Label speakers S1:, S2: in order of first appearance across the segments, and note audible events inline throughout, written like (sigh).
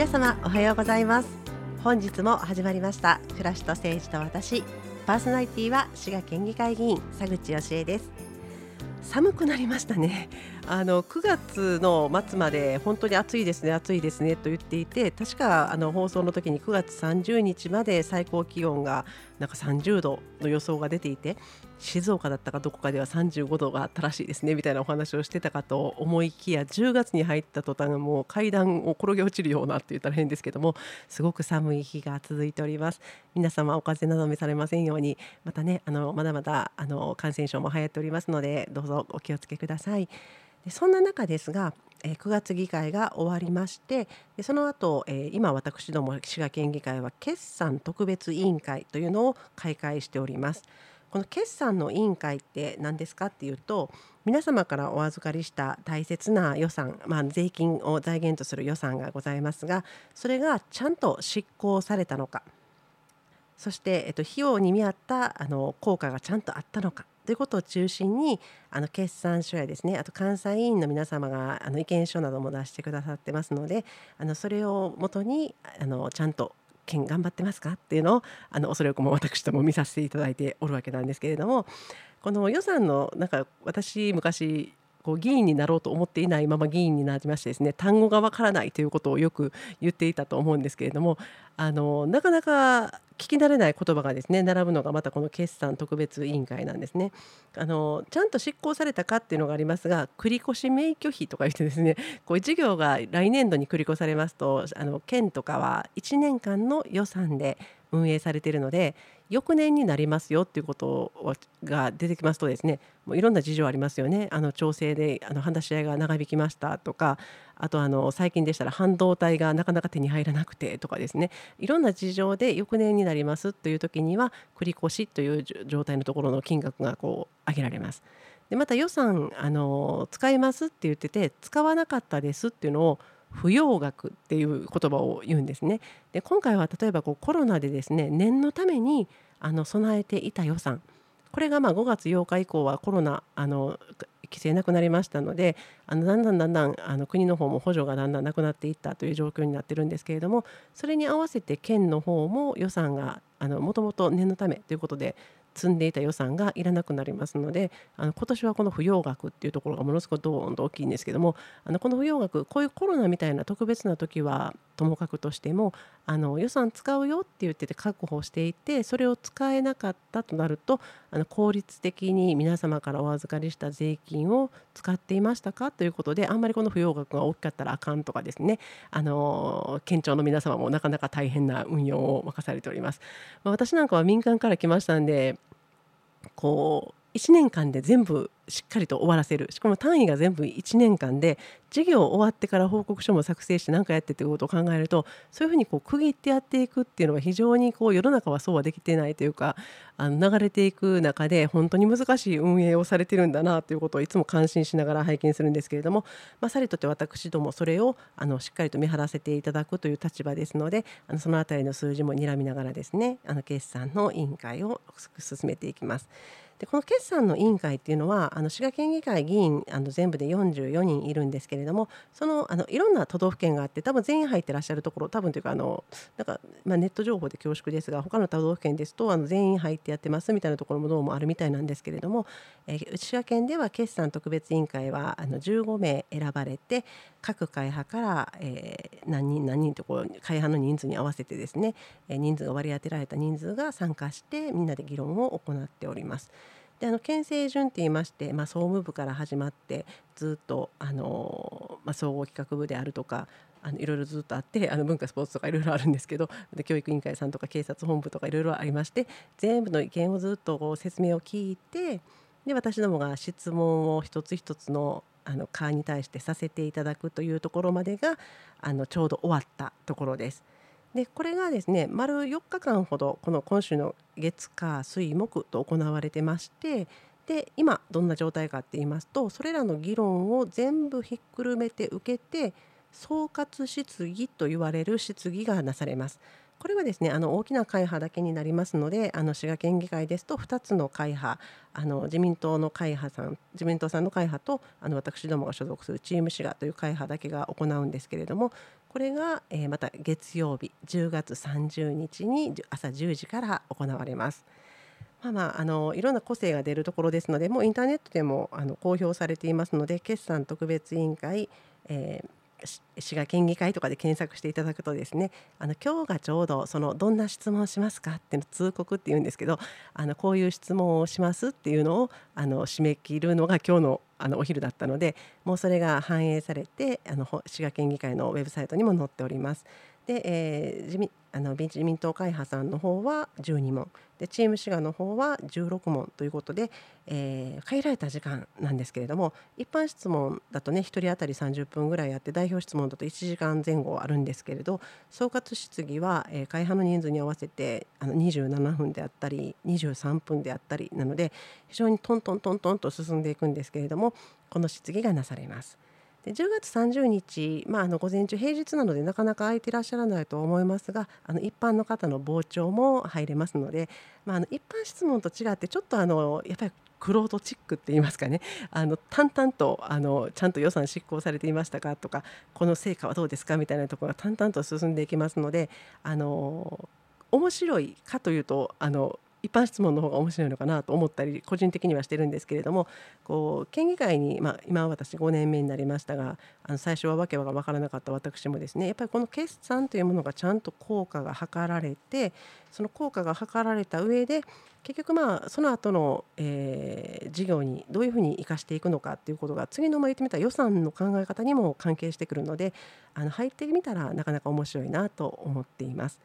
S1: 皆様おはようございます。本日も始まりました。暮らしと政治と私。パーソナリティは滋賀県議会議員佐口義恵です。寒くなりましたね。あの9月の末まで本当に暑いですね暑いですねと言っていて確かあの放送の時に9月30日まで最高気温がなんか30度の予想が出ていて静岡だったかどこかでは35度があったらしいですねみたいなお話をしてたかと思いきや10月に入った途端もう階段を転げ落ちるようなって言ったら変ですけどもすごく寒い日が続いております。皆様お風邪など召されませんようにまたねあのまだまだあの感染症も流行っておりますのでどうぞお気をつけください。でそんな中ですが9月議会が終わりましてその後、え今私ども滋賀県議会は決算特別委員会というのを開会しております。この決算の委員会って何ですかっていうと皆様からお預かりした大切な予算、まあ、税金を財源とする予算がございますがそれがちゃんと執行されたのかそして、えっと、費用に見合ったあの効果がちゃんとあったのかということを中心にあの決算書やですねあと監査委員の皆様があの意見書なども出してくださってますのであのそれをもとにあのちゃんと県頑張ってますかっていうのをあの恐れ多くも私とも見させていただいておるわけなんですけれどもこの予算のなんか私昔こう議員になろうと思っていないまま議員になりましてですね単語がわからないということをよく言っていたと思うんですけれどもあのなかなか聞き慣れない言葉がですね並ぶのがまたこの決算特別委員会なんですね。あのちゃんと執行されたかっていうのがありますが繰越免許費とか言ってですね (laughs) こう事業が来年度に繰り越されますとあの県とかは1年間の予算で運営されているので翌年になりますよっていうことが出てきますとですねもういろんな事情ありますよねあの調整であの話し合いが長引きましたとかあとあの最近でしたら半導体がなかなか手に入らなくてとかですねいろんな事情で翌年になりますという時には繰越という状態のところの金額がこう上げられます。でまた予算あの使いますって言ってて使わなかったですっていうのを不要額っていう言葉を言うんですね。で今回は例えばこうコロナでですね念のためにあの備えていた予算これがまあ5月8日以降はコロナあの規制なくなりましたのであのだんだんだんだんあの国の方も補助がだんだんなくなっていったという状況になってるんですけれどもそれに合わせて県の方も予算がもともと念のためということで積んでいた予算がいらなくなりますのであの今年はこの不要額っていうところがものすごくドーンと大きいんですけどもあのこの不要額こういうコロナみたいな特別な時はともかくとしてもあの予算使うよって言ってて確保していてそれを使えなかったとなるとあの効率的に皆様からお預かりした税金を使っていましたかということであんまりこの不要額が大きかったらあかんとかですねあの県庁の皆様もなかなか大変な運用を任されております。まあ、私なんかは民間から来ましたんでこう1年間で全部しっかりと終わらせるしかも単位が全部1年間で授業終わってから報告書も作成して何かやってっていうことを考えるとそういうふうにこう区切ってやっていくっていうのは非常にこう世の中はそうはできてないというかあの流れていく中で本当に難しい運営をされてるんだなということをいつも感心しながら拝見するんですけれども、まあ、さりとって私どもそれをあのしっかりと見張らせていただくという立場ですのであのその辺りの数字も睨みながらですねあの決算の委員会を進めていきます。でこの決算の委員会っていうのはあの滋賀県議会議員あの全部で44人いるんですけれどもそのあのいろんな都道府県があって多分全員入ってらっしゃるところ多分というかあのなんか、まあ、ネット情報で恐縮ですが他の都道府県ですとあの全員入ってやってますみたいなところもどうもあるみたいなんですけれども、えー、滋賀県では決算特別委員会はあの15名選ばれて各会派から、えー、何人何人とこう会派の人数に合わせてですね、えー、人数が割り当てられた人数が参加してみんなで議論を行っております。であの県政順って言いまして、まあ、総務部から始まってずっとあの、まあ、総合企画部であるとかあのいろいろずっとあってあの文化スポーツとかいろいろあるんですけど教育委員会さんとか警察本部とかいろいろありまして全部の意見をずっとこう説明を聞いてで私どもが質問を一つ一つのあの課に対してさせていただくというところまでがあのちょうど終わったところです。でこれがですね丸4日間ほどこの今週の月火水木と行われてましてで今どんな状態かって言いますとそれらの議論を全部ひっくるめて受けて総括質疑と言われる質疑がなされます。これはですねあの大きな会派だけになりますのであの滋賀県議会ですと2つの会派あの自民党の会派さん自民党さんの会派とあの私どもが所属するチーム滋賀という会派だけが行うんですけれどもこれが、えー、また月曜日10月30日に朝10時から行われます。まあまあ、あのいろんな個性が出るところですのでもうインターネットでもあの公表されていますので決算特別委員会、えー滋賀県議会とかで検索していただくとですねあの今日がちょうどそのどんな質問をしますかっていうの通告っていうんですけどあのこういう質問をしますっていうのをあの締め切るのが今日のあのお昼だったのでもうそれが反映されてあの滋賀県議会のウェブサイトにも載っております。で、えー、自民あの自民党会派さんの方は12問でチーム滋賀の方は16問ということで、えー、限られた時間なんですけれども一般質問だとね1人当たり30分ぐらいあって代表質問だと1時間前後あるんですけれど総括質疑は、えー、会派の人数に合わせてあの27分であったり23分であったりなので非常にトントントントンと進んでいくんですけれどもこの質疑がなされます。で10月30日、まあ、あの午前中平日なのでなかなか空いていらっしゃらないと思いますがあの一般の方の傍聴も入れますので、まあ、あの一般質問と違ってちょっとあのやっぱりクロートチックって言いますかね。あの淡々とあのちゃんと予算執行されていましたかとかこの成果はどうですかみたいなところが淡々と進んでいきますのであの面白いかというとあの一般質問の方が面白いのかなと思ったり個人的にはしてるんですけれどもこう県議会に、まあ、今私5年目になりましたがあの最初は訳が分からなかった私もですねやっぱりこの決算というものがちゃんと効果が図られてその効果が図られた上で結局まあその後の、えー、事業にどういうふうに生かしていくのかっていうことが次のまあ言ってみた予算の考え方にも関係してくるのであの入ってみたらなかなか面白いなと思っています。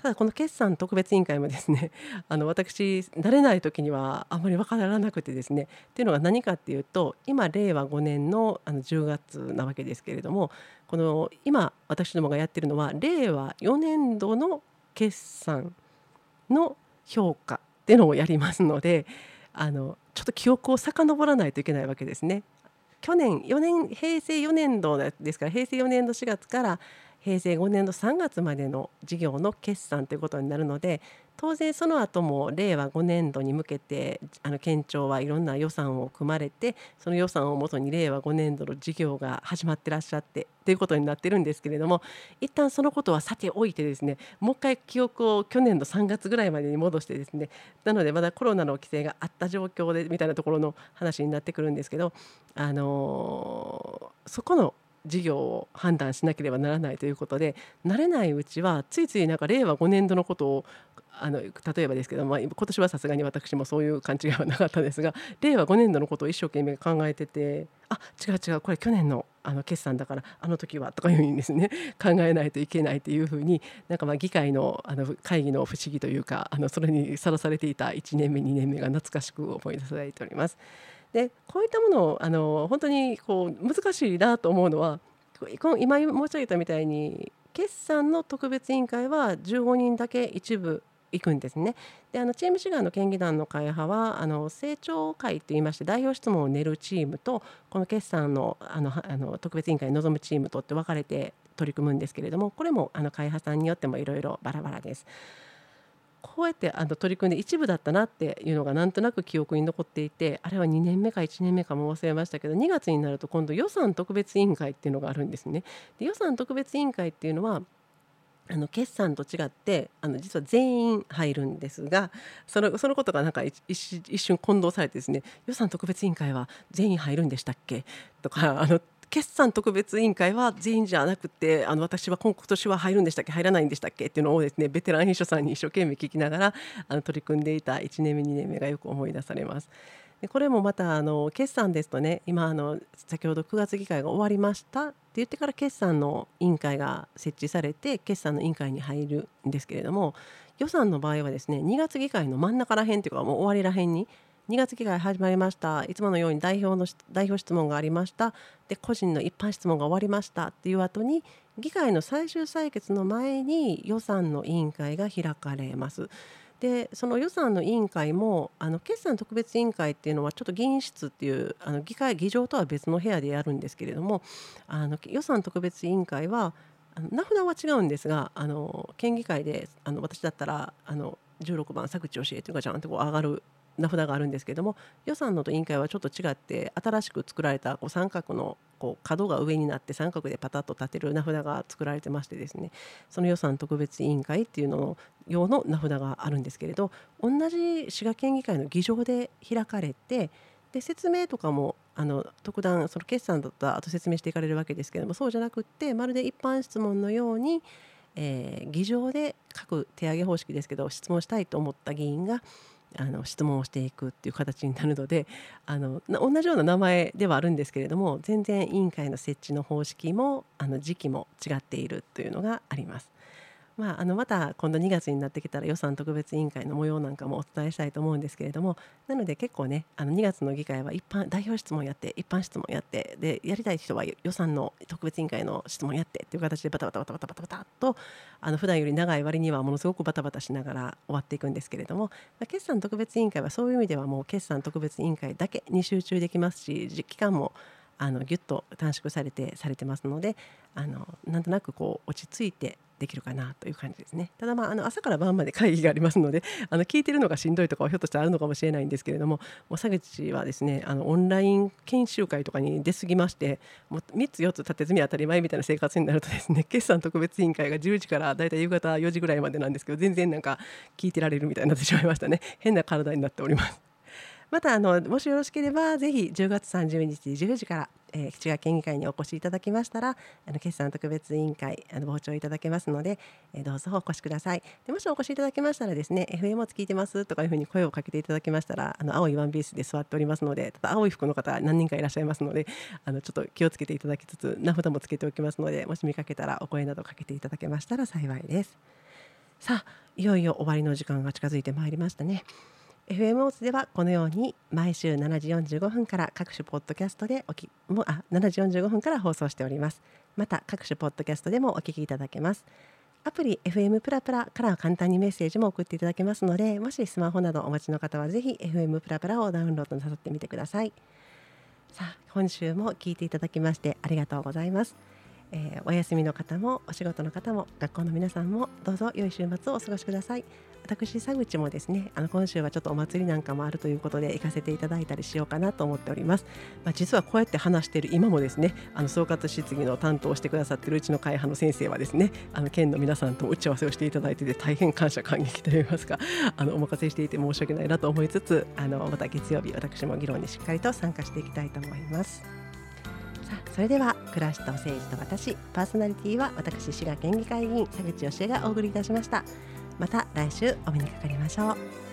S1: ただこの決算特別委員会もですね (laughs) あの私慣れない時にはあまり分からなくてですねっていうのが何かっていうと今令和5年のあの10月なわけですけれどもこの今私どもがやってるのは令和4年度の決算の評価っていうのをやりますのであのちょっと記憶を遡らないといけないわけですね。去年4年平成4年度ですから平成4年度4月から平成5年度3月までの事業の決算ということになるので当然その後も令和5年度に向けてあの県庁はいろんな予算を組まれてその予算をもとに令和5年度の事業が始まってらっしゃってということになってるんですけれども一旦そのことはさておいてですねもう一回記憶を去年の3月ぐらいまでに戻してですねなのでまだコロナの規制があった状況でみたいなところの話になってくるんですけどあのー、そこの事業を判断しなければならないということで慣れないうちはついついなんか令和5年度のことをあの例えばですけど、まあ、今年はさすがに私もそういう勘違いはなかったですが令和5年度のことを一生懸命考えててあ違う違うこれ去年のあの決算だからあの時はとかいうふうにですね考えないといけないというふうになんかまあ議会のあの会議の不思議というかあのそれにさらされていた1年目2年目が懐かしく思い出されております。でこういったものをあの本当にこう難しいなと思うのは今申し上げたみたいに決算の特別委員会は15人だけ一部行くんですね。であのチーム志願の県議団の会派はあの政調会といいまして代表質問を練るチームとこの決算のあのあの特別委員会に臨むチームとって分かれて取り組むんですけれどもこれもあの会派さんによってもいろいろバラバラです。こうやってあの取り組んで一部だったなっていうのがなんとなく記憶に残っていてあれは2年目か1年目かも忘れましたけど2月になると今度予算特別委員会っていうのがあるんですね。で予算特別委員会っていうのはあの決算と違ってあの実は全員入るんですがそのそのことがなんか一瞬混同されてですね予算特別委員会は全員入るんでしたっけ？とかあの決算特別委員会は全員じゃなくてあの私は今年は入るんでしたっけ？入らないんでしたっけ？っていうのをですねベテラン秘書さんに一生懸命聞きながらあの取り組んでいた1年目2年目がよく思い出されます。でこれもまたあの決算ですとね今あの先ほど9月議会が終わりましたって言ってから決算の委員会が設置されて決算の委員会に入るんですけれども予算の場合はですね2月議会の真ん中らへんというかもう終わりらへんに2月議会始まりましたいつものように代表の代表質問がありましたで個人の一般質問が終わりましたっていう後に議会の最終採決の前に予算の委員会が開かれます。でその予算の委員会もあの決算特別委員会っていうのはちょっと議員室っていうあの議会議場とは別の部屋でやるんですけれどもあの予算特別委員会は名札は違うんですがあの県議会であの私だったらあの16番作地教えというかじゃんとこう上がる名札があるんですけども予算のと委員会はちょっと違って新しく作られたこう三角のこう角が上になって三角でパタッと立てる名札が作られてましてですねその予算特別委員会っていうのの用の名札があるんですけれど同じ滋賀県議会の議場で開かれてで説明とかもあの特段その決算だった後説明していかれるわけですけどもそうじゃなくってまるで一般質問のように、えー、議場で各手上げ方式ですけど質問したいと思った議員があの質問をしていくっていう形になるので (laughs) あの同じような名前ではあるんですけれども全然委員会の設置の方式もあの時期も違っているというのがあります。まあ、あのまた今度2月になってきたら予算特別委員会の模様なんかもお伝えしたいと思うんですけれどもなので結構ねあの2月の議会は一般代表質問やって一般質問やってでやりたい人は予算の特別委員会の質問やってっていう形でバタバタバタバタバタバタとあの普段より長い割にはものすごくバタバタしながら終わっていくんですけれどもま決算特別委員会はそういう意味ではもう決算特別委員会だけに集中できますし期間もあのギュッと短縮されてされてますのであのなんとなくこう落ち着いてできるかなという感じですねただまああの朝から晩まで会議がありますのであの聞いてるのがしんどいとかはひょっとしたらあるのかもしれないんですけれどももう佐口はですねあのオンライン研修会とかに出過ぎましてもう3つ4つ立て積み当たり前みたいな生活になるとですね (laughs) 決算特別委員会が10時からだいたい夕方4時ぐらいまでなんですけど全然なんか聞いてられるみたいになってしまいましたね変な体になっております。またあのもしよろしければぜひ10月30日10時から、えー、滋賀県議会にお越しいただきましたらあの決算特別委員会あの傍聴いただけますので、えー、どうぞお越しください。でもしお越しいただけましたらですね FM を聞いてますとかいうふうに声をかけていただけましたらあの青いワンピースで座っておりますのでただ青い服の方何人かいらっしゃいますので (laughs) あのちょっと気をつけていただきつつ名札もつけておきますのでもし見かけたらお声などかけていただけましたら幸いです。さあいよいよ終わりの時間が近づいてまいりましたね。FM オーツではこのように毎週7時45分から各種ポッドキャストでおきもあ7時45分から放送しております。また各種ポッドキャストでもお聞きいただけます。アプリ FM プラプラから簡単にメッセージも送っていただけますのでもしスマホなどお持ちの方はぜひ FM プラプラをダウンロードなさってみてください。さあ今週も聞いていただきましてありがとうございます。えー、お休みの方もお仕事の方も学校の皆さんもどうぞ良い週末をお過ごしください。私佐口もですねあの今週はちょっとお祭りなんかもあるということで行かせていただいたりしようかなと思っております、まあ、実はこうやって話している今もですねあの総括質疑の担当をしてくださっているうちの会派の先生はですねあの県の皆さんと打ち合わせをしていただいてて大変感謝感激といいますかあのお任せしていて申し訳ないなと思いつつあのまた月曜日私も議論にしっかりと参加していきたいと思います。さあそれでは暮らしと政治と私パーソナリティは私滋賀県議会議員佐口義恵がお送りいたしましたまた来週お目にかかりましょう。